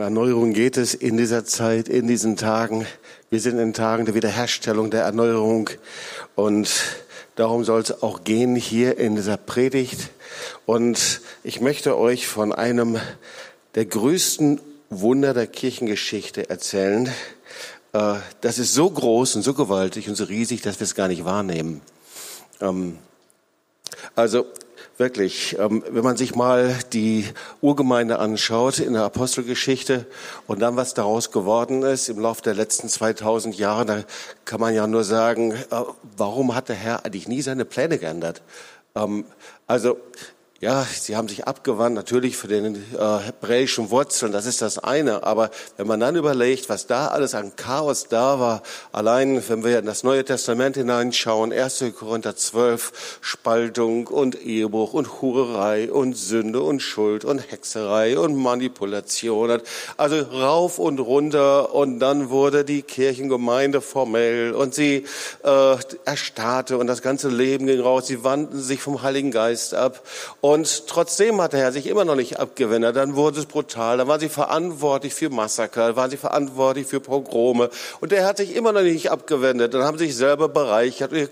Erneuerung geht es in dieser Zeit, in diesen Tagen. Wir sind in Tagen der Wiederherstellung, der Erneuerung. Und darum soll es auch gehen hier in dieser Predigt. Und ich möchte euch von einem der größten Wunder der Kirchengeschichte erzählen. Äh, das ist so groß und so gewaltig und so riesig, dass wir es gar nicht wahrnehmen. Ähm, also Wirklich, ähm, wenn man sich mal die Urgemeinde anschaut in der Apostelgeschichte und dann, was daraus geworden ist im Laufe der letzten 2000 Jahre, da kann man ja nur sagen, äh, warum hat der Herr eigentlich nie seine Pläne geändert? Ähm, also ja, sie haben sich abgewandt, natürlich für den äh, hebräischen Wurzeln, das ist das eine. Aber wenn man dann überlegt, was da alles an Chaos da war, allein wenn wir in das Neue Testament hineinschauen, 1. Korinther 12, Spaltung und Ehebruch und Hurerei und Sünde und Schuld und Hexerei und Manipulation, also rauf und runter und dann wurde die Kirchengemeinde formell und sie äh, erstarrte und das ganze Leben ging raus, sie wandten sich vom Heiligen Geist ab und trotzdem hat der Herr sich immer noch nicht abgewendet. Dann wurde es brutal. Dann waren sie verantwortlich für Massaker, waren sie verantwortlich für Pogrome. Und der hat sich immer noch nicht abgewendet. Dann haben sie sich selber bereichert, ihre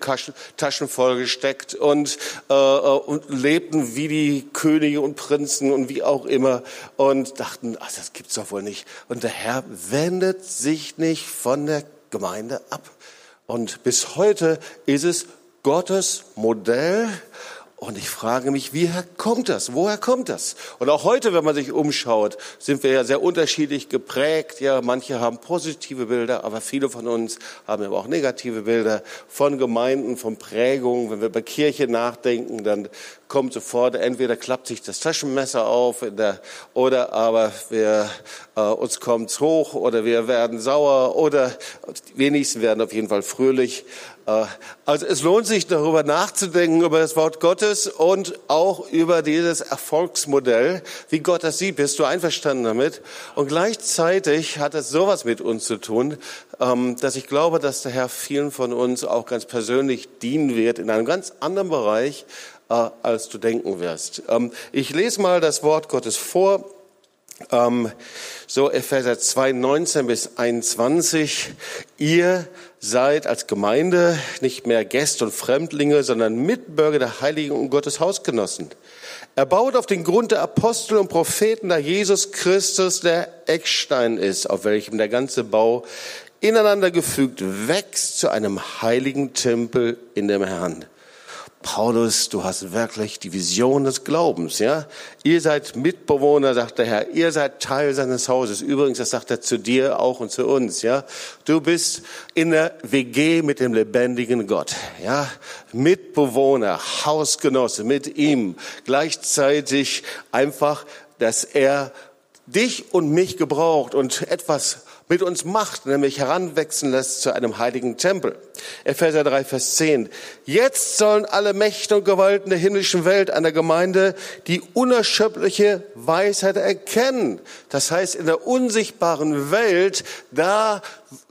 Taschen vollgesteckt und, äh, und lebten wie die Könige und Prinzen und wie auch immer und dachten, ach, das gibt's doch wohl nicht. Und der Herr wendet sich nicht von der Gemeinde ab. Und bis heute ist es Gottes Modell und ich frage mich, woher kommt das? Woher kommt das? Und auch heute, wenn man sich umschaut, sind wir ja sehr unterschiedlich geprägt. Ja, manche haben positive Bilder, aber viele von uns haben aber auch negative Bilder von Gemeinden, von Prägungen. Wenn wir über Kirche nachdenken, dann kommt sofort, entweder klappt sich das Taschenmesser auf, der, oder aber wir, äh, uns kommt's hoch, oder wir werden sauer, oder die wenigsten werden auf jeden Fall fröhlich. Äh, also es lohnt sich darüber nachzudenken, über das Wort Gottes und auch über dieses Erfolgsmodell, wie Gott das sieht. Bist du einverstanden damit? Und gleichzeitig hat es sowas mit uns zu tun, ähm, dass ich glaube, dass der Herr vielen von uns auch ganz persönlich dienen wird in einem ganz anderen Bereich, äh, als du denken wirst. Ähm, ich lese mal das Wort Gottes vor. Ähm, so Epheser 2, 19 bis 21. Ihr seid als Gemeinde nicht mehr Gäste und Fremdlinge, sondern Mitbürger der Heiligen und Gottes Hausgenossen. Er baut auf den Grund der Apostel und Propheten, da Jesus Christus der Eckstein ist, auf welchem der ganze Bau ineinander gefügt wächst zu einem heiligen Tempel in dem Herrn. Paulus, du hast wirklich die Vision des Glaubens, ja? Ihr seid Mitbewohner, sagt der Herr. Ihr seid Teil seines Hauses. Übrigens, das sagt er zu dir auch und zu uns, ja? Du bist in der WG mit dem lebendigen Gott, ja? Mitbewohner, Hausgenosse mit ihm. Gleichzeitig einfach, dass er dich und mich gebraucht und etwas mit uns macht, nämlich heranwachsen lässt zu einem heiligen Tempel. Epheser 3, Vers 10. Jetzt sollen alle Mächte und Gewalten der himmlischen Welt an der Gemeinde die unerschöpfliche Weisheit erkennen. Das heißt, in der unsichtbaren Welt, da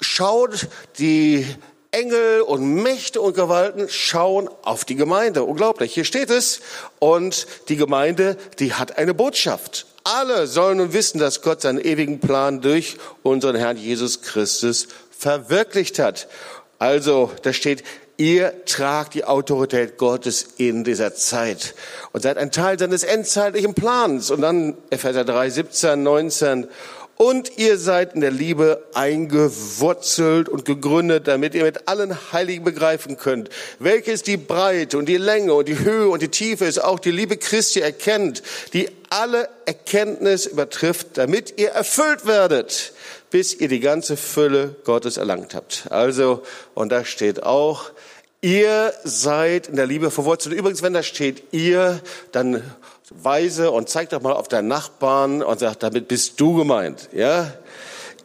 schaut die Engel und Mächte und Gewalten schauen auf die Gemeinde. Unglaublich. Hier steht es. Und die Gemeinde, die hat eine Botschaft. Alle sollen nun wissen, dass Gott seinen ewigen Plan durch unseren Herrn Jesus Christus verwirklicht hat. Also, da steht, ihr tragt die Autorität Gottes in dieser Zeit und seid ein Teil seines endzeitlichen Plans. Und dann Epheser 3, 17, 19 und ihr seid in der Liebe eingewurzelt und gegründet, damit ihr mit allen Heiligen begreifen könnt, welches die Breite und die Länge und die Höhe und die Tiefe ist, auch die Liebe Christi erkennt, die alle Erkenntnis übertrifft, damit ihr erfüllt werdet, bis ihr die ganze Fülle Gottes erlangt habt. Also, und da steht auch, ihr seid in der Liebe verwurzelt. Übrigens, wenn da steht ihr, dann weise und zeig doch mal auf deinen Nachbarn und sag, damit bist du gemeint, ja?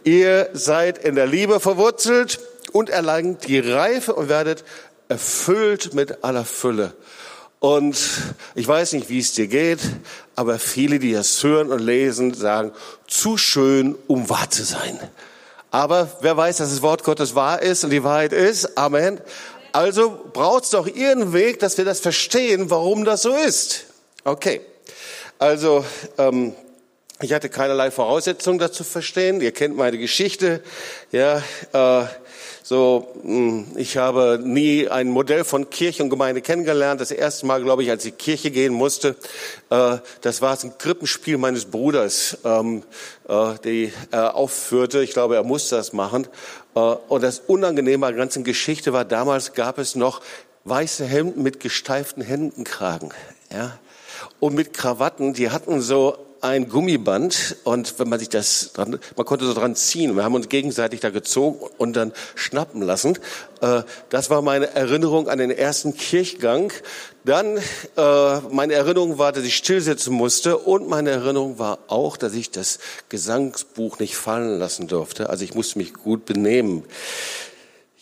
Ihr seid in der Liebe verwurzelt und erlangt die Reife und werdet erfüllt mit aller Fülle. Und ich weiß nicht, wie es dir geht, aber viele, die das hören und lesen, sagen, zu schön, um wahr zu sein. Aber wer weiß, dass das Wort Gottes wahr ist und die Wahrheit ist? Amen. Also braucht es doch ihren Weg, dass wir das verstehen, warum das so ist. Okay. Also, ähm, Ich hatte keinerlei Voraussetzungen dazu verstehen. Ihr kennt meine Geschichte. Ja, äh, so, hm, ich habe nie ein Modell von Kirche und Gemeinde kennengelernt. Das erste Mal, glaube ich, als ich Kirche gehen musste, äh, das war ein Krippenspiel meines Bruders, ähm, äh, die er aufführte. Ich glaube, er musste das machen. Äh, und das Unangenehme an der ganzen Geschichte war, damals gab es noch weiße Hemden mit gesteiften Hemdenkragen. Ja? Und mit Krawatten, die hatten so ein Gummiband und wenn man sich das dran, man konnte so dran ziehen. Wir haben uns gegenseitig da gezogen und dann schnappen lassen. Äh, das war meine Erinnerung an den ersten Kirchgang. Dann äh, meine Erinnerung war, dass ich stillsitzen musste und meine Erinnerung war auch, dass ich das Gesangsbuch nicht fallen lassen durfte. Also ich musste mich gut benehmen.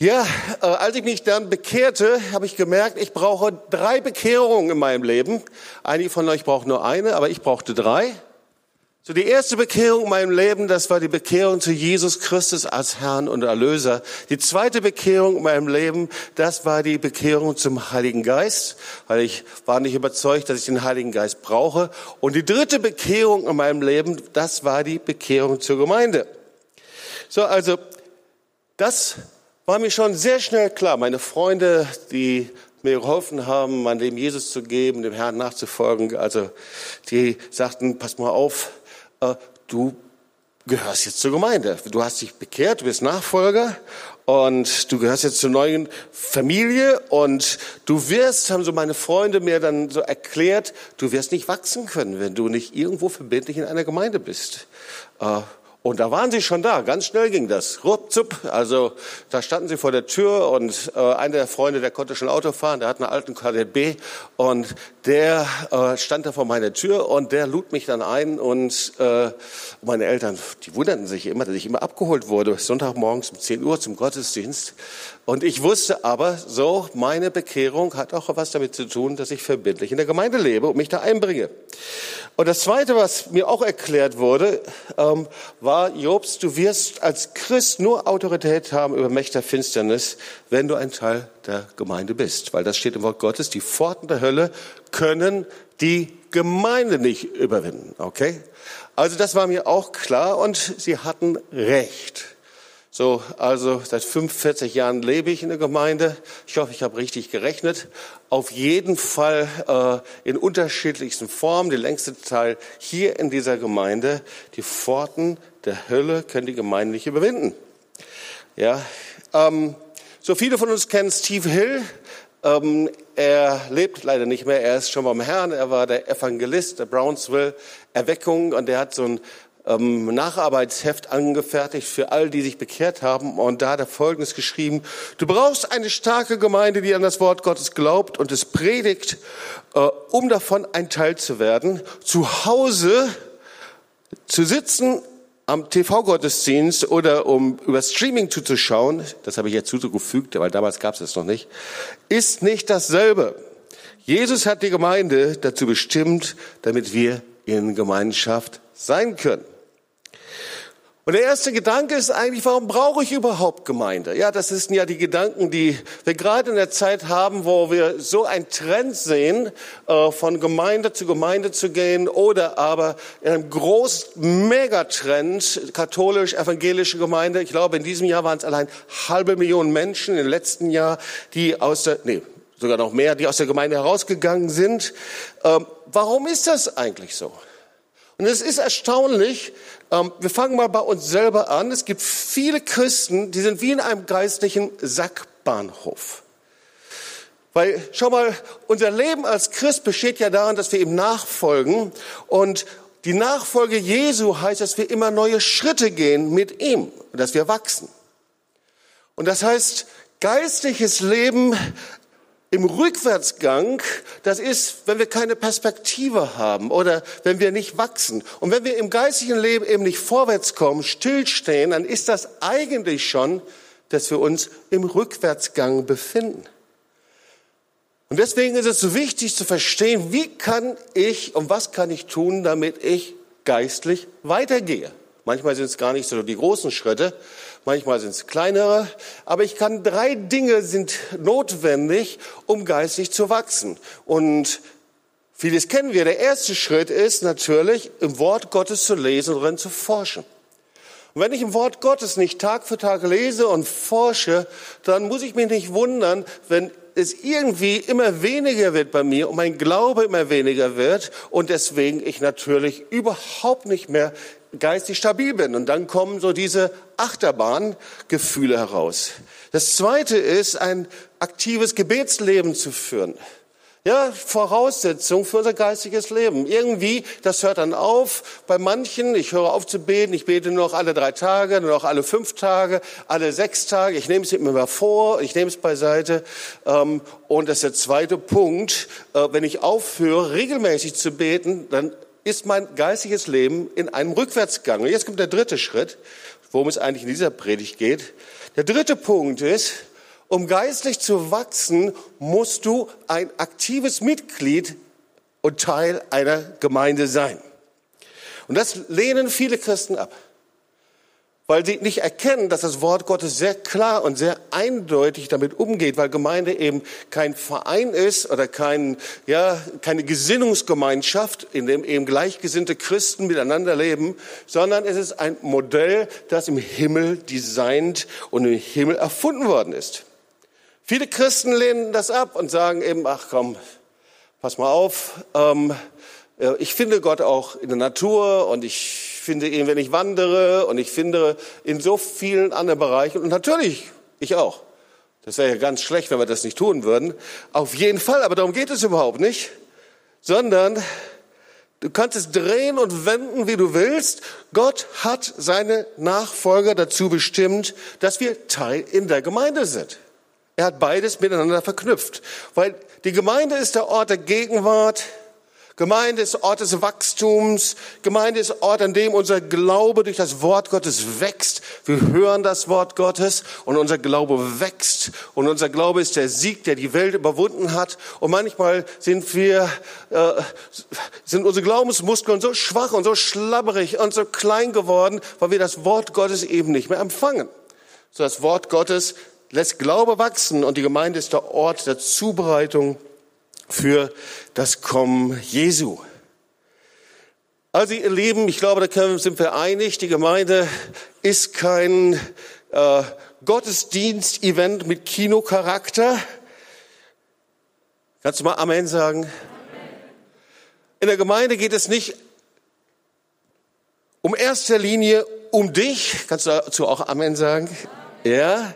Ja, äh, als ich mich dann bekehrte, habe ich gemerkt, ich brauche drei Bekehrungen in meinem Leben. Einige von euch brauchen nur eine, aber ich brauchte drei. So die erste Bekehrung in meinem Leben, das war die Bekehrung zu Jesus Christus als Herrn und Erlöser. Die zweite Bekehrung in meinem Leben, das war die Bekehrung zum Heiligen Geist, weil ich war nicht überzeugt, dass ich den Heiligen Geist brauche. Und die dritte Bekehrung in meinem Leben, das war die Bekehrung zur Gemeinde. So, also das war mir schon sehr schnell klar. Meine Freunde, die mir geholfen haben, mein Leben Jesus zu geben, dem Herrn nachzufolgen, also die sagten, pass mal auf, äh, du gehörst jetzt zur Gemeinde. Du hast dich bekehrt, du bist Nachfolger und du gehörst jetzt zur neuen Familie und du wirst, haben so meine Freunde mir dann so erklärt, du wirst nicht wachsen können, wenn du nicht irgendwo verbindlich in einer Gemeinde bist. Äh, und da waren sie schon da, ganz schnell ging das. Ruppzupp, also da standen sie vor der Tür und äh, einer der Freunde, der konnte schon Auto fahren, der hat einen alten KDB und der äh, stand da vor meiner Tür und der lud mich dann ein und äh, meine Eltern, die wunderten sich immer, dass ich immer abgeholt wurde, Sonntagmorgens um 10 Uhr zum Gottesdienst. Und ich wusste aber, so, meine Bekehrung hat auch was damit zu tun, dass ich verbindlich in der Gemeinde lebe und mich da einbringe. Und das Zweite, was mir auch erklärt wurde, ähm, war, Jobs, du wirst als Christ nur Autorität haben über Mächte Finsternis, wenn du ein Teil der Gemeinde bist. Weil das steht im Wort Gottes, die Pforten der Hölle können die Gemeinde nicht überwinden. Okay? Also das war mir auch klar und sie hatten recht. So, also seit 45 Jahren lebe ich in der Gemeinde. Ich hoffe, ich habe richtig gerechnet. Auf jeden Fall äh, in unterschiedlichsten Formen. Die längste Teil hier in dieser Gemeinde. Die Pforten der Hölle können die Gemeinde nicht überwinden. Ja, ähm, so viele von uns kennen Steve Hill. Ähm, er lebt leider nicht mehr. Er ist schon beim Herrn. Er war der Evangelist der Brownsville Erweckung und er hat so ein ähm, Nacharbeitsheft angefertigt für all, die sich bekehrt haben. Und da hat er Folgendes geschrieben. Du brauchst eine starke Gemeinde, die an das Wort Gottes glaubt und es predigt, äh, um davon ein Teil zu werden. Zu Hause zu sitzen am TV-Gottesdienst oder um über Streaming zuzuschauen, das habe ich jetzt zugefügt, weil damals gab es das noch nicht, ist nicht dasselbe. Jesus hat die Gemeinde dazu bestimmt, damit wir in Gemeinschaft sein können. Und der erste Gedanke ist eigentlich, warum brauche ich überhaupt Gemeinde? Ja, das sind ja die Gedanken, die wir gerade in der Zeit haben, wo wir so einen Trend sehen, äh, von Gemeinde zu Gemeinde zu gehen oder aber in einem großen Megatrend, katholisch-evangelische Gemeinde. Ich glaube, in diesem Jahr waren es allein halbe Million Menschen im letzten Jahr, die aus der, nee, sogar noch mehr, die aus der Gemeinde herausgegangen sind. Ähm, warum ist das eigentlich so? Und es ist erstaunlich, ähm, wir fangen mal bei uns selber an. Es gibt viele Christen, die sind wie in einem geistlichen Sackbahnhof. Weil, schau mal, unser Leben als Christ besteht ja daran, dass wir ihm nachfolgen. Und die Nachfolge Jesu heißt, dass wir immer neue Schritte gehen mit ihm und dass wir wachsen. Und das heißt, geistliches Leben im Rückwärtsgang, das ist, wenn wir keine Perspektive haben oder wenn wir nicht wachsen. Und wenn wir im geistigen Leben eben nicht vorwärts kommen, stillstehen, dann ist das eigentlich schon, dass wir uns im Rückwärtsgang befinden. Und deswegen ist es so wichtig zu verstehen, wie kann ich und was kann ich tun, damit ich geistlich weitergehe. Manchmal sind es gar nicht so die großen Schritte, manchmal sind es kleinere, aber ich kann drei Dinge sind notwendig, um geistig zu wachsen. Und Vieles kennen wir. Der erste Schritt ist natürlich, im Wort Gottes zu lesen und darin zu forschen. Und wenn ich im Wort Gottes nicht Tag für Tag lese und forsche, dann muss ich mich nicht wundern, wenn es irgendwie immer weniger wird bei mir und mein Glaube immer weniger wird und deswegen ich natürlich überhaupt nicht mehr geistig stabil bin. Und dann kommen so diese Achterbahngefühle heraus. Das zweite ist, ein aktives Gebetsleben zu führen. Ja, Voraussetzung für unser geistiges Leben. Irgendwie, das hört dann auf. Bei manchen, ich höre auf zu beten, ich bete nur noch alle drei Tage, nur noch alle fünf Tage, alle sechs Tage. Ich nehme es mir mal vor, ich nehme es beiseite. Ähm, und das ist der zweite Punkt. Äh, wenn ich aufhöre, regelmäßig zu beten, dann ist mein geistiges Leben in einem Rückwärtsgang. Und jetzt kommt der dritte Schritt, worum es eigentlich in dieser Predigt geht. Der dritte Punkt ist, um geistlich zu wachsen, musst du ein aktives Mitglied und Teil einer Gemeinde sein. Und das lehnen viele Christen ab weil sie nicht erkennen, dass das Wort Gottes sehr klar und sehr eindeutig damit umgeht, weil Gemeinde eben kein Verein ist oder kein, ja, keine Gesinnungsgemeinschaft, in dem eben gleichgesinnte Christen miteinander leben, sondern es ist ein Modell, das im Himmel designt und im Himmel erfunden worden ist. Viele Christen lehnen das ab und sagen eben, ach komm, pass mal auf, ähm, ich finde Gott auch in der Natur und ich finde ihn, wenn ich wandere und ich finde in so vielen anderen Bereichen und natürlich ich auch. Das wäre ja ganz schlecht, wenn wir das nicht tun würden. Auf jeden Fall, aber darum geht es überhaupt nicht, sondern du kannst es drehen und wenden, wie du willst. Gott hat seine Nachfolger dazu bestimmt, dass wir Teil in der Gemeinde sind. Er hat beides miteinander verknüpft, weil die Gemeinde ist der Ort der Gegenwart, Gemeinde ist Ort des Wachstums. Gemeinde ist Ort, an dem unser Glaube durch das Wort Gottes wächst. Wir hören das Wort Gottes und unser Glaube wächst. Und unser Glaube ist der Sieg, der die Welt überwunden hat. Und manchmal sind wir, äh, sind unsere Glaubensmuskeln so schwach und so schlabberig und so klein geworden, weil wir das Wort Gottes eben nicht mehr empfangen. So das Wort Gottes lässt Glaube wachsen und die Gemeinde ist der Ort der Zubereitung für das Kommen Jesu. Also ihr Lieben, ich glaube, da sind wir einig, die Gemeinde ist kein äh, Gottesdienst-Event mit Kinocharakter. Kannst du mal Amen sagen? In der Gemeinde geht es nicht um erster Linie um dich. Kannst du dazu auch Amen sagen? Ja?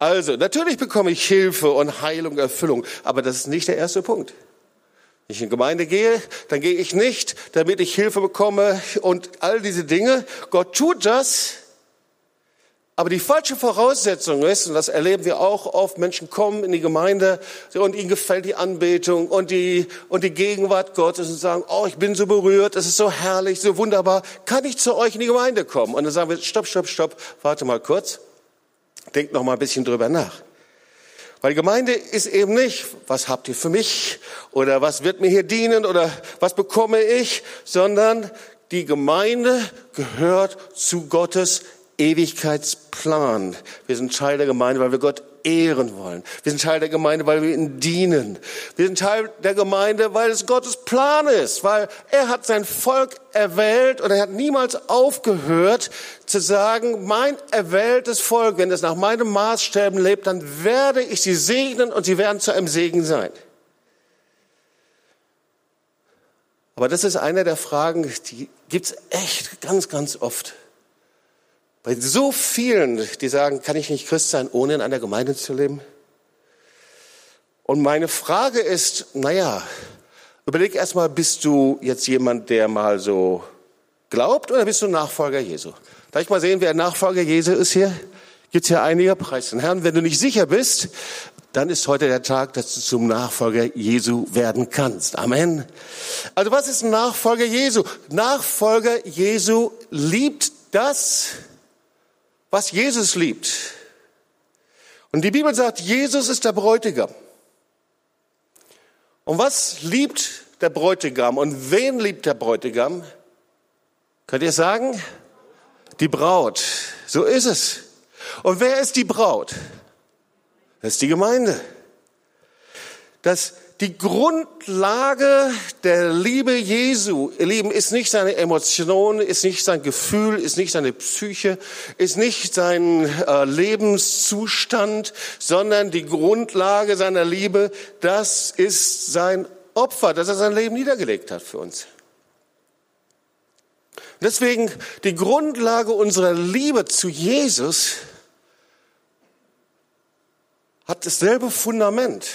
Also, natürlich bekomme ich Hilfe und Heilung, Erfüllung, aber das ist nicht der erste Punkt. Wenn ich in Gemeinde gehe, dann gehe ich nicht, damit ich Hilfe bekomme und all diese Dinge. Gott tut das, aber die falsche Voraussetzung ist, und das erleben wir auch oft, Menschen kommen in die Gemeinde und ihnen gefällt die Anbetung und die, und die Gegenwart Gottes und sagen, oh, ich bin so berührt, es ist so herrlich, so wunderbar, kann ich zu euch in die Gemeinde kommen? Und dann sagen wir, stopp, stopp, stopp, warte mal kurz. Denkt noch mal ein bisschen drüber nach. Weil Gemeinde ist eben nicht, was habt ihr für mich oder was wird mir hier dienen oder was bekomme ich, sondern die Gemeinde gehört zu Gottes Ewigkeitsplan. Wir sind Teil der Gemeinde, weil wir Gott ehren wollen. Wir sind Teil der Gemeinde, weil wir ihn dienen. Wir sind Teil der Gemeinde, weil es Gottes Plan ist, weil er hat sein Volk erwählt und er hat niemals aufgehört zu sagen, mein erwähltes Volk, wenn es nach meinem Maßstäben lebt, dann werde ich sie segnen und sie werden zu einem Segen sein. Aber das ist eine der Fragen, die gibt's echt ganz, ganz oft. Bei so vielen, die sagen, kann ich nicht Christ sein, ohne in einer Gemeinde zu leben? Und meine Frage ist, naja, überleg erstmal, bist du jetzt jemand, der mal so glaubt oder bist du Nachfolger Jesu? Darf ich mal sehen, wer Nachfolger Jesu ist hier? Gibt's hier einige Preisen. Herrn, wenn du nicht sicher bist, dann ist heute der Tag, dass du zum Nachfolger Jesu werden kannst. Amen. Also was ist ein Nachfolger Jesu? Nachfolger Jesu liebt das, was Jesus liebt. Und die Bibel sagt, Jesus ist der Bräutigam. Und was liebt der Bräutigam? Und wen liebt der Bräutigam? Könnt ihr sagen? Die Braut. So ist es. Und wer ist die Braut? Das ist die Gemeinde. Das, die Grundlage der Liebe Jesu, ihr Lieben, ist nicht seine Emotion, ist nicht sein Gefühl, ist nicht seine Psyche, ist nicht sein äh, Lebenszustand, sondern die Grundlage seiner Liebe, das ist sein Opfer, dass er sein Leben niedergelegt hat für uns. Deswegen die Grundlage unserer Liebe zu Jesus hat dasselbe Fundament.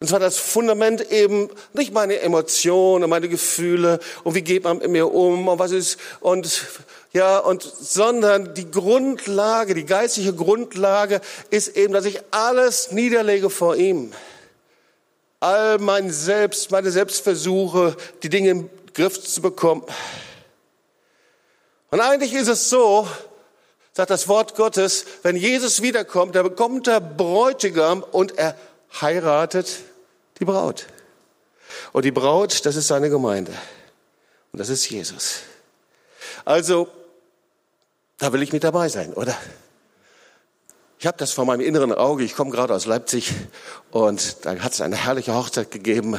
Und zwar das Fundament eben nicht meine Emotionen, meine Gefühle und wie geht man mit mir um und was ist und ja und sondern die Grundlage, die geistliche Grundlage ist eben, dass ich alles niederlege vor ihm. All mein Selbst, meine Selbstversuche, die Dinge im Griff zu bekommen. Und eigentlich ist es so, sagt das Wort Gottes, wenn Jesus wiederkommt, da bekommt der Bräutigam und er heiratet die Braut. Und die Braut, das ist seine Gemeinde. Und das ist Jesus. Also, da will ich mit dabei sein, oder? Ich habe das vor meinem inneren Auge. Ich komme gerade aus Leipzig und da hat es eine herrliche Hochzeit gegeben.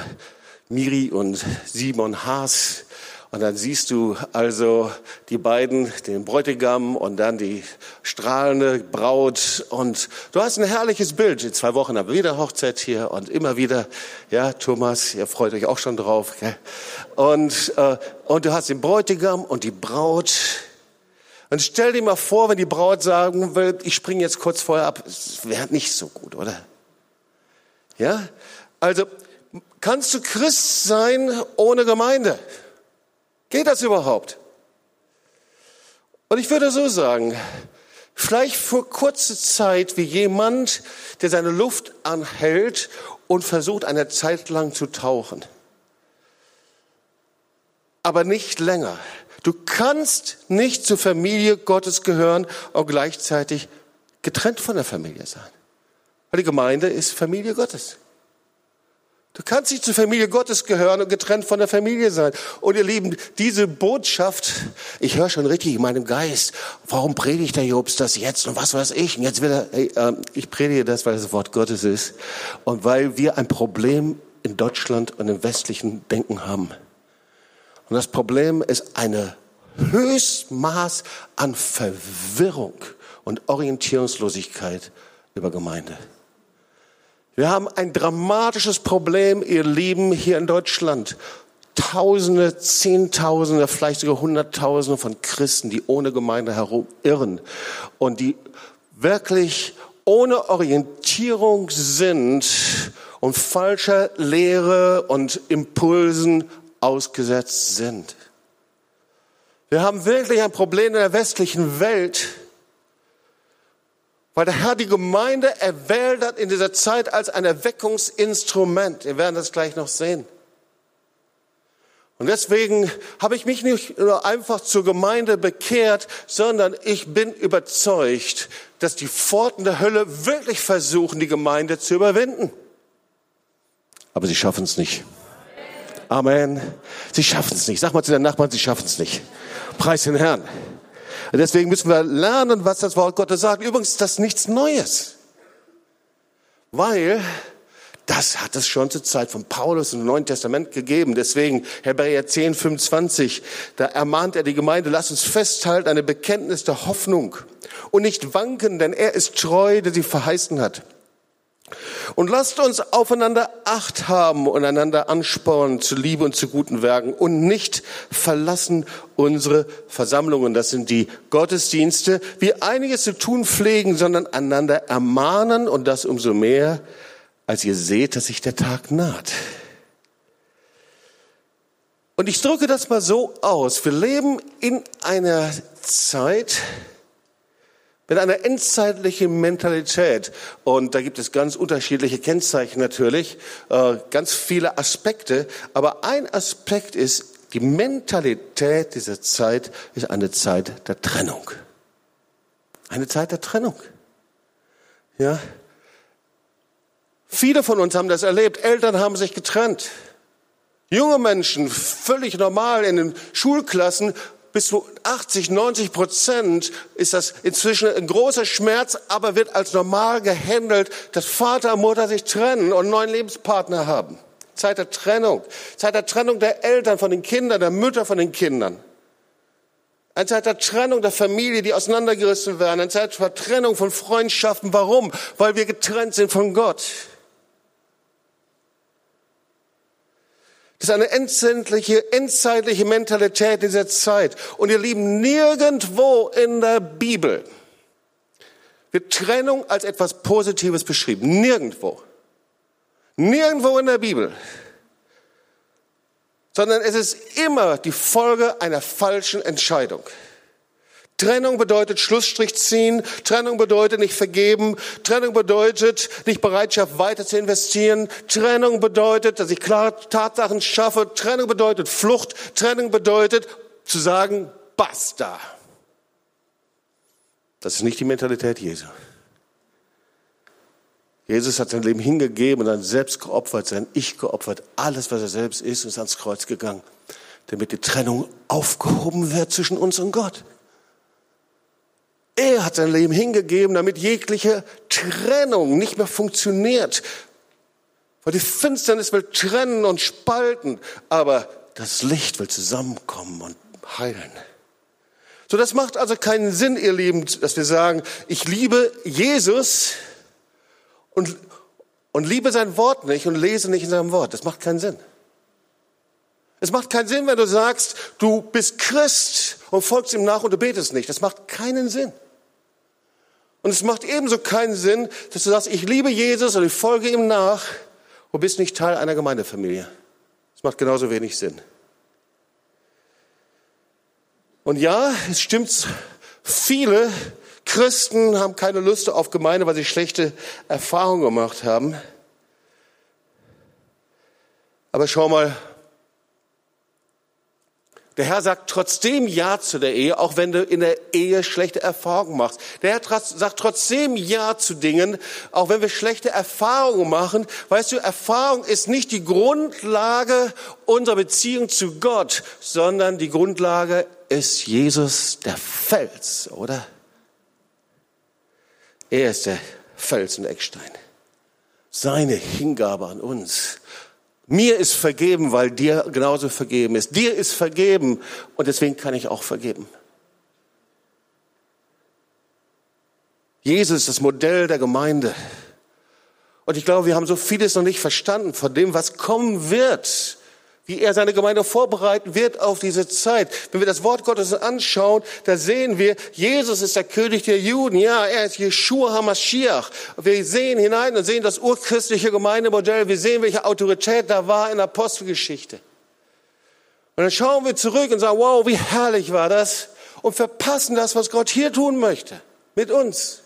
Miri und Simon Haas und dann siehst du also die beiden, den Bräutigam und dann die strahlende Braut. Und du hast ein herrliches Bild. In zwei Wochen haben wir wieder Hochzeit hier und immer wieder. Ja, Thomas, ihr freut euch auch schon drauf. Gell? Und, äh, und du hast den Bräutigam und die Braut. Und stell dir mal vor, wenn die Braut sagen will, ich springe jetzt kurz vorher ab. Das wäre nicht so gut, oder? Ja? Also, kannst du Christ sein ohne Gemeinde? Geht das überhaupt? Und ich würde so sagen, vielleicht vor kurzer Zeit wie jemand, der seine Luft anhält und versucht, eine Zeit lang zu tauchen. Aber nicht länger. Du kannst nicht zur Familie Gottes gehören und gleichzeitig getrennt von der Familie sein. Weil die Gemeinde ist Familie Gottes. Du kannst nicht zur Familie Gottes gehören und getrennt von der Familie sein. Und ihr Lieben, diese Botschaft, ich höre schon richtig in meinem Geist, warum predigt der Jobs das jetzt und was weiß ich? Und jetzt will er, hey, äh, ich predige das, weil das Wort Gottes ist und weil wir ein Problem in Deutschland und im westlichen Denken haben. Und das Problem ist eine Höchstmaß an Verwirrung und Orientierungslosigkeit über Gemeinde. Wir haben ein dramatisches Problem, ihr Lieben, hier in Deutschland. Tausende, Zehntausende, vielleicht sogar Hunderttausende von Christen, die ohne Gemeinde herumirren und die wirklich ohne Orientierung sind und falscher Lehre und Impulsen ausgesetzt sind. Wir haben wirklich ein Problem in der westlichen Welt, weil der Herr die Gemeinde erwählt hat in dieser Zeit als ein Erweckungsinstrument. Wir werden das gleich noch sehen. Und deswegen habe ich mich nicht nur einfach zur Gemeinde bekehrt, sondern ich bin überzeugt, dass die Pforten der Hölle wirklich versuchen, die Gemeinde zu überwinden. Aber sie schaffen es nicht. Amen. Sie schaffen es nicht. Sag mal zu den Nachbarn, sie schaffen es nicht. Preis den Herrn. Deswegen müssen wir lernen, was das Wort Gottes sagt. Übrigens ist das nichts Neues. Weil das hat es schon zur Zeit von Paulus im Neuen Testament gegeben. Deswegen Hebräer 10, 25, da ermahnt er die Gemeinde, lasst uns festhalten, eine Bekenntnis der Hoffnung und nicht wanken, denn er ist treu, der sie verheißen hat. Und lasst uns aufeinander Acht haben und einander anspornen zu Liebe und zu guten Werken und nicht verlassen unsere Versammlungen. Das sind die Gottesdienste, wie einiges zu tun pflegen, sondern einander ermahnen und das umso mehr, als ihr seht, dass sich der Tag naht. Und ich drücke das mal so aus. Wir leben in einer Zeit, mit einer endzeitlichen Mentalität. Und da gibt es ganz unterschiedliche Kennzeichen natürlich, äh, ganz viele Aspekte. Aber ein Aspekt ist, die Mentalität dieser Zeit ist eine Zeit der Trennung. Eine Zeit der Trennung. Ja. Viele von uns haben das erlebt. Eltern haben sich getrennt. Junge Menschen, völlig normal in den Schulklassen, bis zu 80, 90 Prozent ist das inzwischen ein großer Schmerz, aber wird als normal gehandelt, dass Vater und Mutter sich trennen und einen neuen Lebenspartner haben. Zeit der Trennung, Zeit der Trennung der Eltern von den Kindern, der Mütter von den Kindern. Eine Zeit der Trennung der Familie, die auseinandergerissen werden. Eine Zeit der Trennung von Freundschaften. Warum? Weil wir getrennt sind von Gott. Das ist eine endzeitliche, endzeitliche Mentalität dieser Zeit. Und ihr Lieben, nirgendwo in der Bibel wird Trennung als etwas Positives beschrieben. Nirgendwo. Nirgendwo in der Bibel. Sondern es ist immer die Folge einer falschen Entscheidung. Trennung bedeutet Schlussstrich ziehen. Trennung bedeutet nicht vergeben. Trennung bedeutet nicht Bereitschaft weiter zu investieren. Trennung bedeutet, dass ich klare Tatsachen schaffe. Trennung bedeutet Flucht. Trennung bedeutet zu sagen, basta. Das ist nicht die Mentalität Jesu. Jesus hat sein Leben hingegeben und dann selbst geopfert, sein Ich geopfert, alles, was er selbst ist, ist ans Kreuz gegangen, damit die Trennung aufgehoben wird zwischen uns und Gott. Er hat sein Leben hingegeben, damit jegliche Trennung nicht mehr funktioniert. Weil die Finsternis will trennen und spalten, aber das Licht will zusammenkommen und heilen. So, das macht also keinen Sinn, ihr Lieben, dass wir sagen, ich liebe Jesus und, und liebe sein Wort nicht und lese nicht in seinem Wort. Das macht keinen Sinn. Es macht keinen Sinn, wenn du sagst, du bist Christ und folgst ihm nach und du betest nicht. Das macht keinen Sinn. Und es macht ebenso keinen Sinn, dass du sagst, ich liebe Jesus und ich folge ihm nach und bist nicht Teil einer Gemeindefamilie. Das macht genauso wenig Sinn. Und ja, es stimmt, viele Christen haben keine Lust auf Gemeinde, weil sie schlechte Erfahrungen gemacht haben. Aber schau mal, der Herr sagt trotzdem Ja zu der Ehe, auch wenn du in der Ehe schlechte Erfahrungen machst. Der Herr sagt trotzdem Ja zu Dingen, auch wenn wir schlechte Erfahrungen machen. Weißt du, Erfahrung ist nicht die Grundlage unserer Beziehung zu Gott, sondern die Grundlage ist Jesus der Fels, oder? Er ist der Fels und Eckstein. Seine Hingabe an uns mir ist vergeben, weil dir genauso vergeben ist. Dir ist vergeben und deswegen kann ich auch vergeben. Jesus ist das Modell der Gemeinde. Und ich glaube, wir haben so vieles noch nicht verstanden von dem, was kommen wird wie er seine Gemeinde vorbereiten wird auf diese Zeit. Wenn wir das Wort Gottes anschauen, da sehen wir, Jesus ist der König der Juden. Ja, er ist Yeshua HaMashiach. Wir sehen hinein und sehen das urchristliche Gemeindemodell. Wir sehen, welche Autorität da war in der Apostelgeschichte. Und dann schauen wir zurück und sagen, wow, wie herrlich war das. Und verpassen das, was Gott hier tun möchte. Mit uns.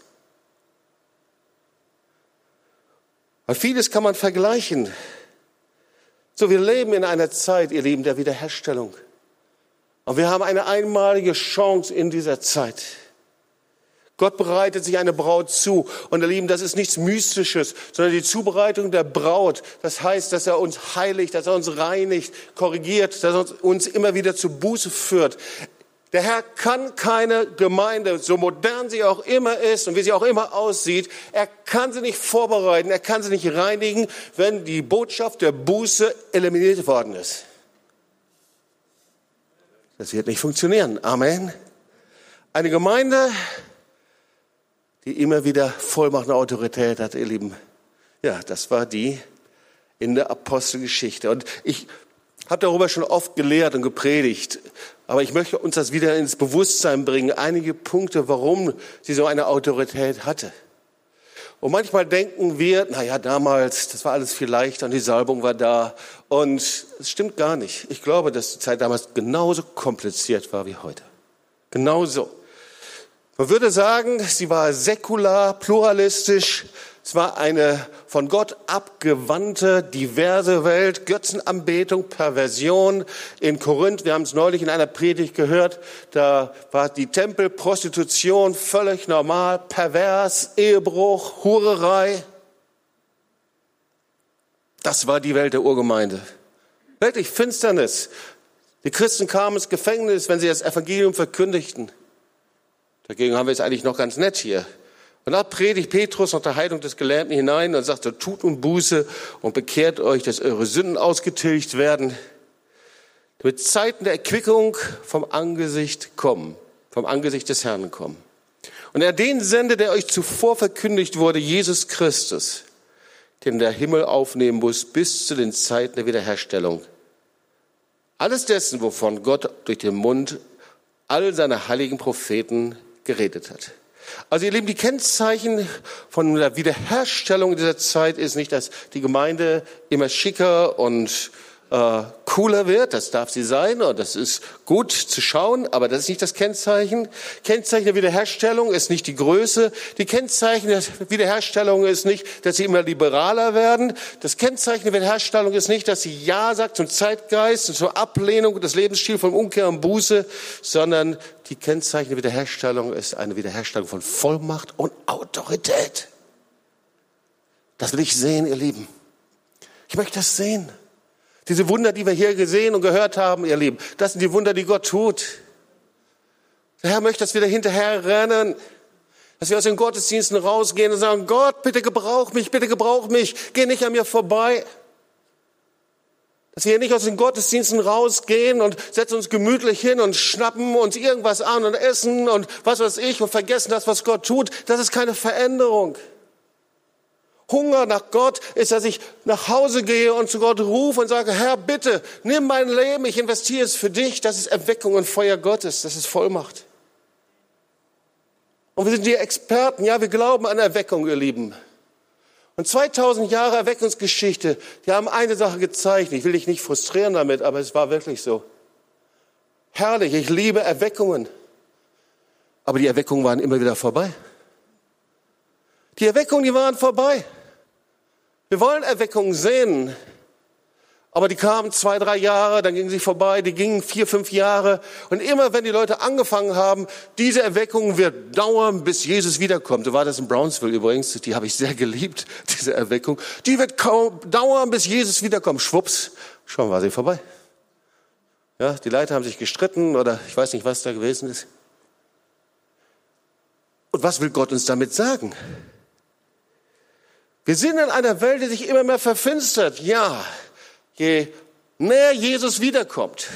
Weil vieles kann man vergleichen so, wir leben in einer Zeit, ihr Lieben, der Wiederherstellung. Und wir haben eine einmalige Chance in dieser Zeit. Gott bereitet sich eine Braut zu. Und ihr Lieben, das ist nichts Mystisches, sondern die Zubereitung der Braut. Das heißt, dass er uns heiligt, dass er uns reinigt, korrigiert, dass er uns immer wieder zu Buße führt. Der Herr kann keine Gemeinde, so modern sie auch immer ist und wie sie auch immer aussieht, er kann sie nicht vorbereiten, er kann sie nicht reinigen, wenn die Botschaft der Buße eliminiert worden ist. Das wird nicht funktionieren. Amen. Eine Gemeinde, die immer wieder Vollmacht und Autorität hat, ihr Lieben. Ja, das war die in der Apostelgeschichte. Und ich habe darüber schon oft gelehrt und gepredigt. Aber ich möchte uns das wieder ins Bewusstsein bringen. Einige Punkte, warum sie so eine Autorität hatte. Und manchmal denken wir, na ja, damals, das war alles viel leichter und die Salbung war da. Und es stimmt gar nicht. Ich glaube, dass die Zeit damals genauso kompliziert war wie heute. Genauso. Man würde sagen, sie war säkular, pluralistisch, es war eine von Gott abgewandte, diverse Welt, Götzenanbetung, Perversion in Korinth. Wir haben es neulich in einer Predigt gehört. Da war die Tempelprostitution völlig normal, pervers, Ehebruch, Hurerei. Das war die Welt der Urgemeinde. Wirklich Finsternis. Die Christen kamen ins Gefängnis, wenn sie das Evangelium verkündigten. Dagegen haben wir es eigentlich noch ganz nett hier. Und da predigt Petrus nach der Heilung des Gelähmten hinein und sagt, tut nun Buße und bekehrt euch, dass eure Sünden ausgetilgt werden, damit Zeiten der Erquickung vom Angesicht kommen, vom Angesicht des Herrn kommen. Und er den sende, der euch zuvor verkündigt wurde, Jesus Christus, den der Himmel aufnehmen muss bis zu den Zeiten der Wiederherstellung. Alles dessen, wovon Gott durch den Mund all seiner heiligen Propheten geredet hat. Also ihr Lieben, die Kennzeichen von der Wiederherstellung dieser Zeit ist nicht, dass die Gemeinde immer schicker und äh, cooler wird, das darf sie sein und das ist gut zu schauen, aber das ist nicht das Kennzeichen. Kennzeichen der Wiederherstellung ist nicht die Größe. Die Kennzeichen der Wiederherstellung ist nicht, dass sie immer liberaler werden. Das Kennzeichen der Wiederherstellung ist nicht, dass sie Ja sagt zum Zeitgeist und zur Ablehnung des Lebensstils von Umkehr und Buße, sondern die Kennzeichen der Wiederherstellung ist eine Wiederherstellung von Vollmacht und Autorität. Das will ich sehen, ihr Lieben. Ich möchte das sehen. Diese Wunder, die wir hier gesehen und gehört haben, ihr Lieben, das sind die Wunder, die Gott tut. Der Herr möchte, dass wir da hinterher rennen, dass wir aus den Gottesdiensten rausgehen und sagen, Gott, bitte gebrauch mich, bitte gebrauch mich, geh nicht an mir vorbei. Dass wir nicht aus den Gottesdiensten rausgehen und setzen uns gemütlich hin und schnappen uns irgendwas an und essen und was weiß ich und vergessen das, was Gott tut. Das ist keine Veränderung. Hunger nach Gott ist, dass ich nach Hause gehe und zu Gott rufe und sage, Herr, bitte, nimm mein Leben, ich investiere es für dich. Das ist Erweckung und Feuer Gottes, das ist Vollmacht. Und wir sind die Experten, ja, wir glauben an Erweckung, ihr Lieben. Und 2000 Jahre Erweckungsgeschichte, die haben eine Sache gezeigt. Ich will dich nicht frustrieren damit, aber es war wirklich so. Herrlich, ich liebe Erweckungen. Aber die Erweckungen waren immer wieder vorbei. Die Erweckungen, die waren vorbei. Wir wollen Erweckungen sehen. Aber die kamen zwei, drei Jahre, dann gingen sie vorbei, die gingen vier, fünf Jahre. Und immer wenn die Leute angefangen haben, diese Erweckung wird dauern, bis Jesus wiederkommt. So war das in Brownsville übrigens, die habe ich sehr geliebt, diese Erweckung. Die wird kaum dauern, bis Jesus wiederkommt. Schwupps, schon war sie vorbei. Ja, die Leiter haben sich gestritten oder ich weiß nicht, was da gewesen ist. Und was will Gott uns damit sagen? Wir sind in einer Welt, die sich immer mehr verfinstert. Ja, je näher Jesus wiederkommt.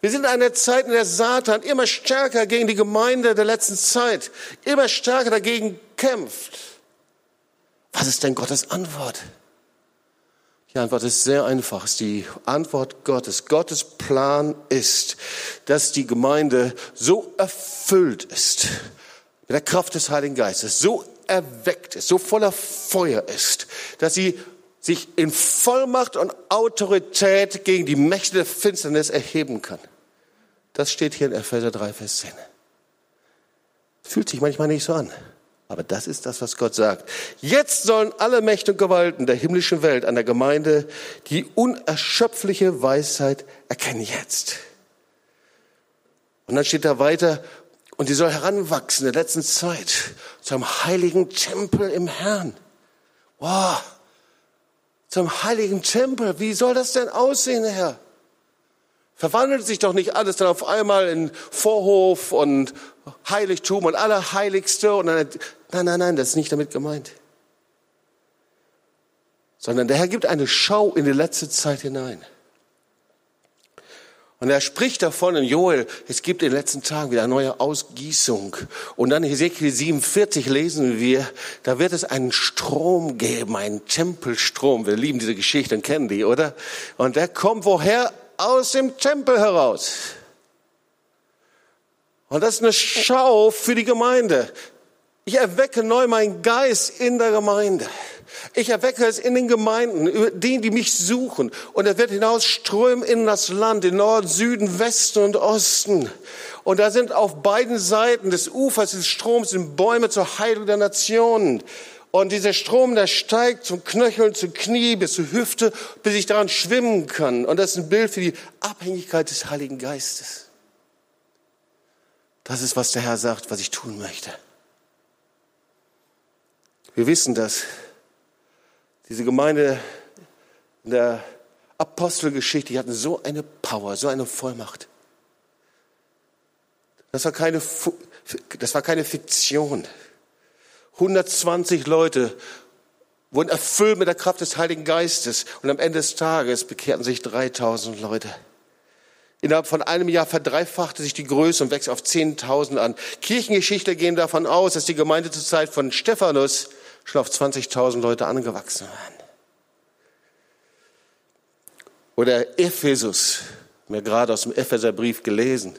Wir sind in einer Zeit, in der Satan immer stärker gegen die Gemeinde der letzten Zeit, immer stärker dagegen kämpft. Was ist denn Gottes Antwort? Die Antwort ist sehr einfach. Die Antwort Gottes, Gottes Plan ist, dass die Gemeinde so erfüllt ist mit der Kraft des Heiligen Geistes, so erweckt ist, so voller Feuer ist, dass sie sich in Vollmacht und Autorität gegen die Mächte der Finsternis erheben kann. Das steht hier in Epheser 3, Vers 10. Fühlt sich manchmal nicht so an. Aber das ist das, was Gott sagt. Jetzt sollen alle Mächte und Gewalten der himmlischen Welt an der Gemeinde die unerschöpfliche Weisheit erkennen jetzt. Und dann steht da weiter, und die soll heranwachsen in der letzten Zeit zu einem heiligen Tempel im Herrn. Wow. Zum heiligen Tempel. Wie soll das denn aussehen, Herr? Verwandelt sich doch nicht alles dann auf einmal in Vorhof und Heiligtum und Allerheiligste und dann, nein, nein, nein, das ist nicht damit gemeint. Sondern der Herr gibt eine Schau in die letzte Zeit hinein. Und er spricht davon in Joel, es gibt in den letzten Tagen wieder eine neue Ausgießung. Und dann in Ezekiel 47 lesen wir, da wird es einen Strom geben, einen Tempelstrom. Wir lieben diese Geschichte und kennen die, oder? Und der kommt woher? Aus dem Tempel heraus. Und das ist eine Schau für die Gemeinde. Ich erwecke neu meinen Geist in der Gemeinde. Ich erwecke es in den Gemeinden, denen, die mich suchen. Und er wird hinausströmen in das Land, in Norden, Süden, Westen und Osten. Und da sind auf beiden Seiten des Ufers des Stroms sind Bäume zur Heilung der Nationen. Und dieser Strom, der steigt zum Knöcheln, zum Knie, bis zur Hüfte, bis ich daran schwimmen kann. Und das ist ein Bild für die Abhängigkeit des Heiligen Geistes. Das ist, was der Herr sagt, was ich tun möchte. Wir wissen das. Diese Gemeinde in der Apostelgeschichte, die hatten so eine Power, so eine Vollmacht. Das war keine, das war keine Fiktion. 120 Leute wurden erfüllt mit der Kraft des Heiligen Geistes und am Ende des Tages bekehrten sich 3000 Leute. Innerhalb von einem Jahr verdreifachte sich die Größe und wächst auf 10.000 an. Kirchengeschichte gehen davon aus, dass die Gemeinde zur Zeit von Stephanus schon auf 20.000 Leute angewachsen waren. Oder Ephesus, mir gerade aus dem Epheserbrief gelesen.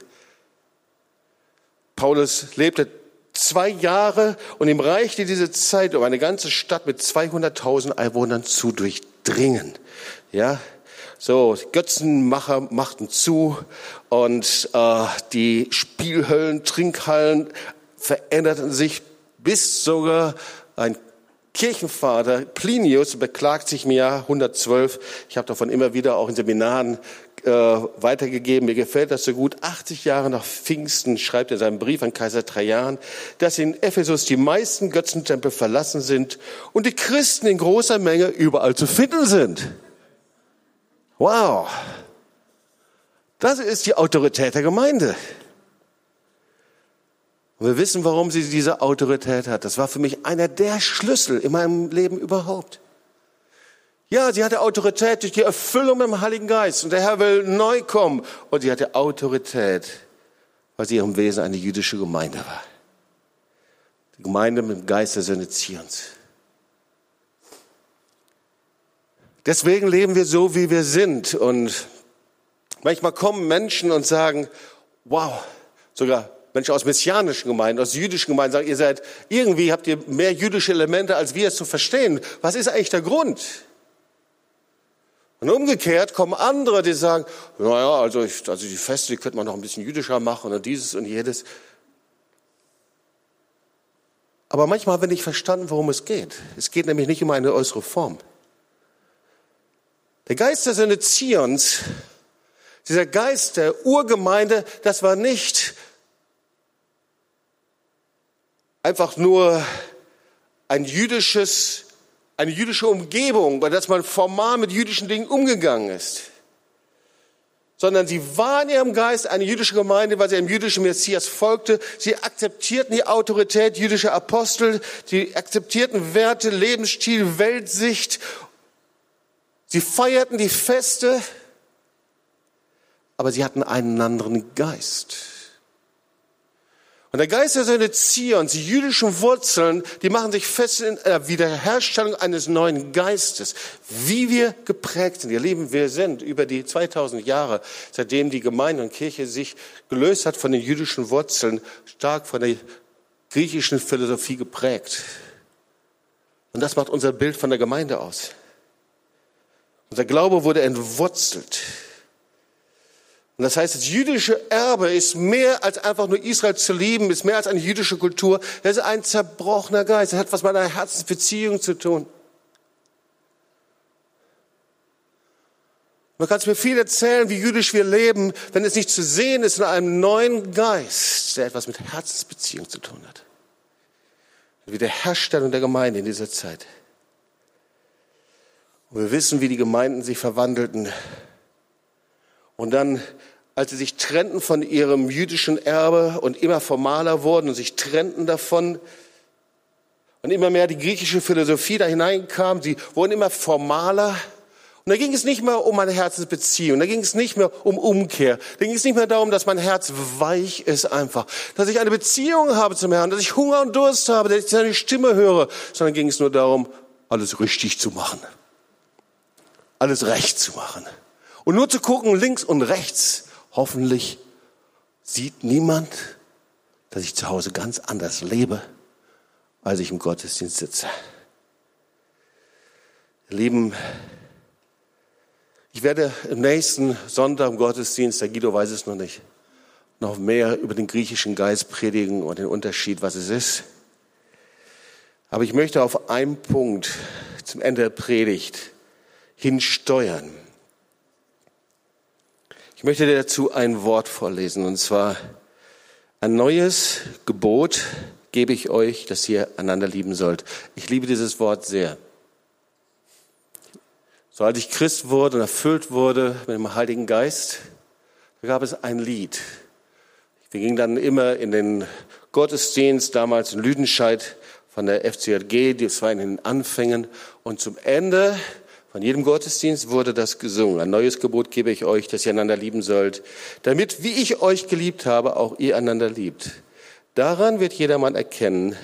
Paulus lebte zwei Jahre und ihm reichte diese Zeit, um eine ganze Stadt mit 200.000 Einwohnern zu durchdringen. Ja, so, Götzenmacher machten zu und äh, die Spielhöllen, Trinkhallen veränderten sich, bis sogar ein Kirchenvater Plinius beklagt sich im Jahr 112. Ich habe davon immer wieder auch in Seminaren äh, weitergegeben. Mir gefällt das so gut. 80 Jahre nach Pfingsten schreibt er seinen Brief an Kaiser Trajan, dass in Ephesus die meisten Götzentempel verlassen sind und die Christen in großer Menge überall zu finden sind. Wow. Das ist die Autorität der Gemeinde. Und wir wissen, warum sie diese Autorität hat. Das war für mich einer der Schlüssel in meinem Leben überhaupt. Ja, sie hatte Autorität durch die Erfüllung dem Heiligen Geist. Und der Herr will neu kommen. Und sie hatte Autorität, weil sie ihrem Wesen eine jüdische Gemeinde war. Die Gemeinde mit dem Geist des Initiierens. Deswegen leben wir so, wie wir sind. Und manchmal kommen Menschen und sagen, wow, sogar Menschen aus messianischen Gemeinden, aus jüdischen Gemeinden sagen, ihr seid, irgendwie habt ihr mehr jüdische Elemente, als wir es zu verstehen. Was ist eigentlich der Grund? Und umgekehrt kommen andere, die sagen, naja, also, ich, also die Feste, die könnte man noch ein bisschen jüdischer machen und dieses und jedes. Aber manchmal haben wir nicht verstanden, worum es geht. Es geht nämlich nicht um eine äußere Form. Der Geist des Initiierens, dieser Geist der Urgemeinde, das war nicht einfach nur ein jüdisches, eine jüdische Umgebung, bei der man formal mit jüdischen Dingen umgegangen ist. Sondern sie waren in ihrem Geist eine jüdische Gemeinde, weil sie einem jüdischen Messias folgte. Sie akzeptierten die Autorität jüdischer Apostel, sie akzeptierten Werte, Lebensstil, Weltsicht. Sie feierten die Feste, aber sie hatten einen anderen Geist. Und der Geist der Söhne Zions, die jüdischen Wurzeln, die machen sich fest in der Wiederherstellung eines neuen Geistes. Wie wir geprägt sind. Ihr Lieben, wir sind über die 2000 Jahre, seitdem die Gemeinde und Kirche sich gelöst hat von den jüdischen Wurzeln, stark von der griechischen Philosophie geprägt. Und das macht unser Bild von der Gemeinde aus. Unser Glaube wurde entwurzelt. Und das heißt, das jüdische Erbe ist mehr als einfach nur Israel zu lieben, ist mehr als eine jüdische Kultur. Das ist ein zerbrochener Geist. Das hat was mit einer Herzensbeziehung zu tun. Man kann es mir viel erzählen, wie jüdisch wir leben, wenn es nicht zu sehen ist in einem neuen Geist, der etwas mit Herzensbeziehung zu tun hat. Wie der Herstellung der Gemeinde in dieser Zeit. Und wir wissen, wie die Gemeinden sich verwandelten und dann, als sie sich trennten von ihrem jüdischen Erbe und immer formaler wurden und sich trennten davon und immer mehr die griechische Philosophie da hineinkam, sie wurden immer formaler. Und da ging es nicht mehr um eine Herzensbeziehung, da ging es nicht mehr um Umkehr, da ging es nicht mehr darum, dass mein Herz weich ist einfach, dass ich eine Beziehung habe zum Herrn, dass ich Hunger und Durst habe, dass ich seine Stimme höre, sondern ging es nur darum, alles richtig zu machen, alles recht zu machen. Und nur zu gucken, links und rechts, hoffentlich sieht niemand, dass ich zu Hause ganz anders lebe, als ich im Gottesdienst sitze. Lieben, ich werde im nächsten Sonntag im Gottesdienst, der Guido weiß es noch nicht, noch mehr über den griechischen Geist predigen und den Unterschied, was es ist. Aber ich möchte auf einen Punkt zum Ende der Predigt hinsteuern. Ich möchte dir dazu ein Wort vorlesen, und zwar ein neues Gebot gebe ich euch, dass ihr einander lieben sollt. Ich liebe dieses Wort sehr. So als ich Christ wurde und erfüllt wurde mit dem Heiligen Geist, da gab es ein Lied. Wir gingen dann immer in den Gottesdienst, damals in Lüdenscheid, von der FCJG, das war in den Anfängen. Und zum Ende von jedem Gottesdienst wurde das gesungen. Ein neues Gebot gebe ich euch, dass ihr einander lieben sollt, damit, wie ich euch geliebt habe, auch ihr einander liebt. Daran wird jedermann erkennen,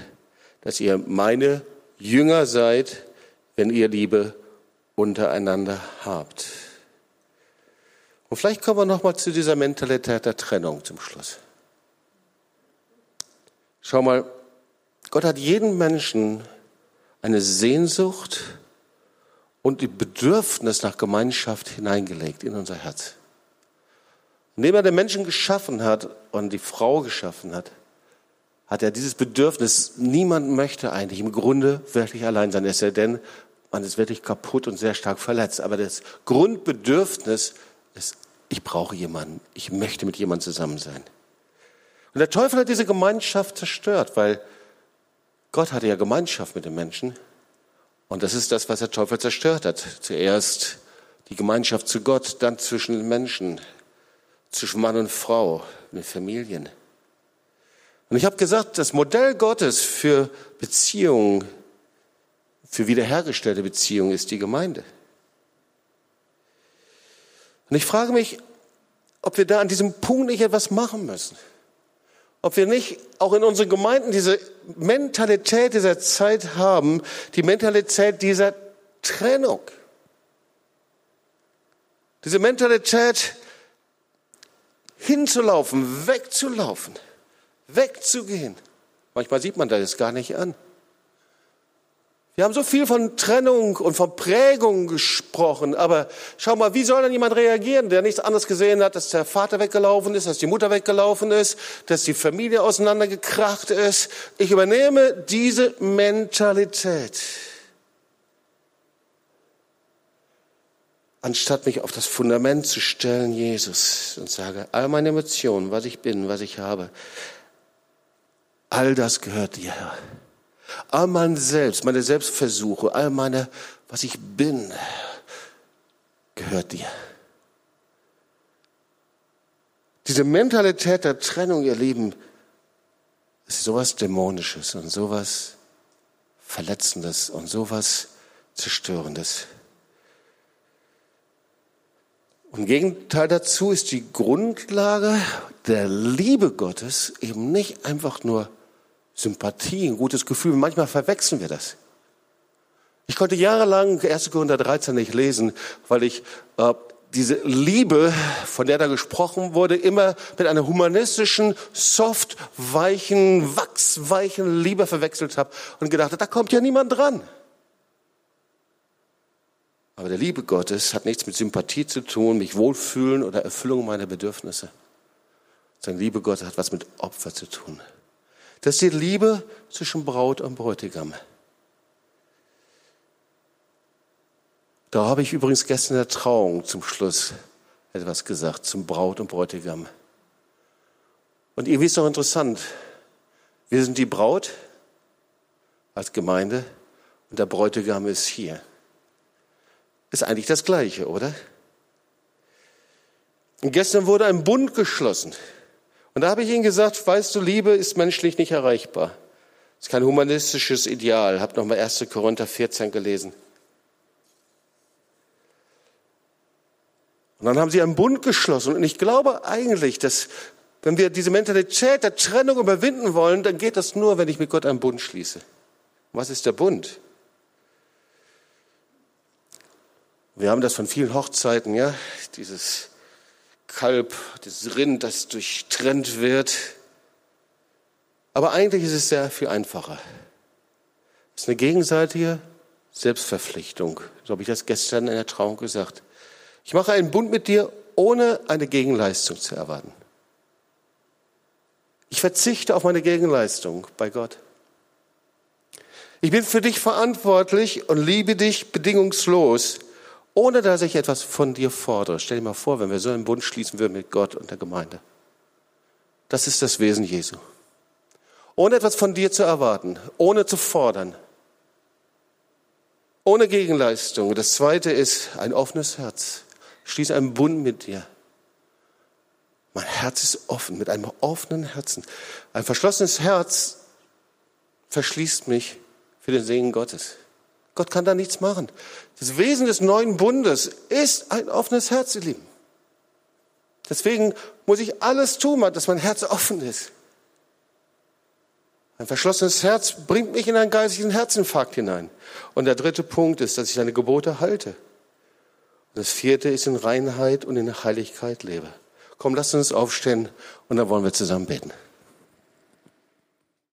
dass ihr meine Jünger seid, wenn ihr Liebe untereinander habt. Und vielleicht kommen wir noch mal zu dieser Mentalität der Trennung zum Schluss. Schau mal, Gott hat jeden Menschen eine Sehnsucht und die Bedürfnis nach Gemeinschaft hineingelegt in unser Herz. Indem er den Menschen geschaffen hat und die Frau geschaffen hat, hat er dieses Bedürfnis. Niemand möchte eigentlich im Grunde wirklich allein sein, es sei denn, man ist wirklich kaputt und sehr stark verletzt. Aber das Grundbedürfnis ist, ich brauche jemanden, ich möchte mit jemandem zusammen sein. Und der Teufel hat diese Gemeinschaft zerstört, weil Gott hatte ja Gemeinschaft mit den Menschen. Und das ist das, was der Teufel zerstört hat. Zuerst die Gemeinschaft zu Gott, dann zwischen den Menschen, zwischen Mann und Frau, in den Familien. Und ich habe gesagt, das Modell Gottes für Beziehungen, für wiederhergestellte Beziehungen ist die Gemeinde. Und ich frage mich, ob wir da an diesem Punkt nicht etwas machen müssen. Ob wir nicht auch in unseren Gemeinden diese Mentalität dieser Zeit haben, die Mentalität dieser Trennung. Diese Mentalität hinzulaufen, wegzulaufen wegzugehen. Manchmal sieht man das gar nicht an. Wir haben so viel von Trennung und von Prägung gesprochen, aber schau mal, wie soll denn jemand reagieren, der nichts anderes gesehen hat, dass der Vater weggelaufen ist, dass die Mutter weggelaufen ist, dass die Familie auseinandergekracht ist? Ich übernehme diese Mentalität. Anstatt mich auf das Fundament zu stellen, Jesus, und sage, all meine Emotionen, was ich bin, was ich habe, All das gehört dir, Herr. All mein Selbst, meine Selbstversuche, all meine, was ich bin, gehört dir. Diese Mentalität der Trennung, ihr Lieben, ist sowas Dämonisches und sowas Verletzendes und sowas Zerstörendes. Und im Gegenteil dazu ist die Grundlage der Liebe Gottes eben nicht einfach nur Sympathie, ein gutes Gefühl. Manchmal verwechseln wir das. Ich konnte jahrelang 1. Korinther 13 nicht lesen, weil ich äh, diese Liebe, von der da gesprochen wurde, immer mit einer humanistischen, soft, weichen, wachsweichen Liebe verwechselt habe und gedacht, da kommt ja niemand dran. Aber der Liebe Gottes hat nichts mit Sympathie zu tun, mich wohlfühlen oder Erfüllung meiner Bedürfnisse. Seine Liebe Gottes hat was mit Opfer zu tun. Das ist die Liebe zwischen Braut und Bräutigam. Da habe ich übrigens gestern in der Trauung zum Schluss etwas gesagt zum Braut und Bräutigam. Und irgendwie ist doch interessant. Wir sind die Braut als Gemeinde und der Bräutigam ist hier. Ist eigentlich das Gleiche, oder? Und gestern wurde ein Bund geschlossen. Und da habe ich ihnen gesagt, weißt du, Liebe ist menschlich nicht erreichbar. Das ist kein humanistisches Ideal. Hab nochmal 1. Korinther 14 gelesen. Und dann haben sie einen Bund geschlossen. Und ich glaube eigentlich, dass wenn wir diese Mentalität der Trennung überwinden wollen, dann geht das nur, wenn ich mit Gott einen Bund schließe. Was ist der Bund? Wir haben das von vielen Hochzeiten, ja, dieses Kalb, das Rind, das durchtrennt wird. Aber eigentlich ist es sehr viel einfacher. Es ist eine gegenseitige Selbstverpflichtung. So habe ich das gestern in der Trauung gesagt. Ich mache einen Bund mit dir, ohne eine Gegenleistung zu erwarten. Ich verzichte auf meine Gegenleistung bei Gott. Ich bin für dich verantwortlich und liebe dich bedingungslos ohne dass ich etwas von dir fordere. Stell dir mal vor, wenn wir so einen Bund schließen würden mit Gott und der Gemeinde. Das ist das Wesen Jesu. Ohne etwas von dir zu erwarten, ohne zu fordern, ohne Gegenleistung. Das zweite ist ein offenes Herz. Schließe einen Bund mit dir. Mein Herz ist offen, mit einem offenen Herzen. Ein verschlossenes Herz verschließt mich für den Segen Gottes. Gott kann da nichts machen. Das Wesen des neuen Bundes ist ein offenes Herz, ihr Lieben. Deswegen muss ich alles tun, dass mein Herz offen ist. Ein verschlossenes Herz bringt mich in einen geistigen Herzinfarkt hinein. Und der dritte Punkt ist, dass ich seine Gebote halte. Und das vierte ist in Reinheit und in Heiligkeit lebe. Komm, lasst uns aufstehen und dann wollen wir zusammen beten.